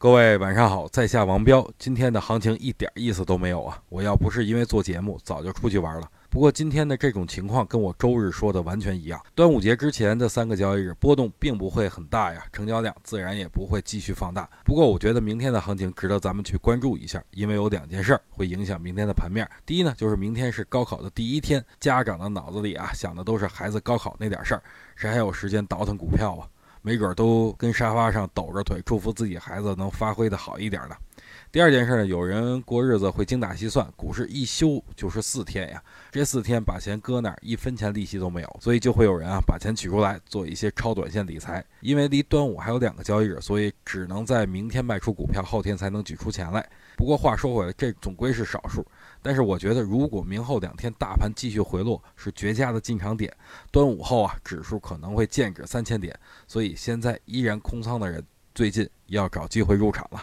各位晚上好，在下王彪。今天的行情一点意思都没有啊！我要不是因为做节目，早就出去玩了。不过今天的这种情况跟我周日说的完全一样。端午节之前的三个交易日波动并不会很大呀，成交量自然也不会继续放大。不过我觉得明天的行情值得咱们去关注一下，因为有两件事儿会影响明天的盘面。第一呢，就是明天是高考的第一天，家长的脑子里啊想的都是孩子高考那点事儿，谁还有时间倒腾股票啊？没准都跟沙发上抖着腿，祝福自己孩子能发挥的好一点呢。第二件事呢，有人过日子会精打细算，股市一休就是四天呀，这四天把钱搁那儿，一分钱利息都没有，所以就会有人啊把钱取出来做一些超短线理财。因为离端午还有两个交易日，所以只能在明天卖出股票，后天才能举出钱来。不过话说回来，这总归是少数。但是我觉得，如果明后两天大盘继续回落，是绝佳的进场点。端午后啊，指数可能会见指三千点，所以现在依然空仓的人，最近要找机会入场了。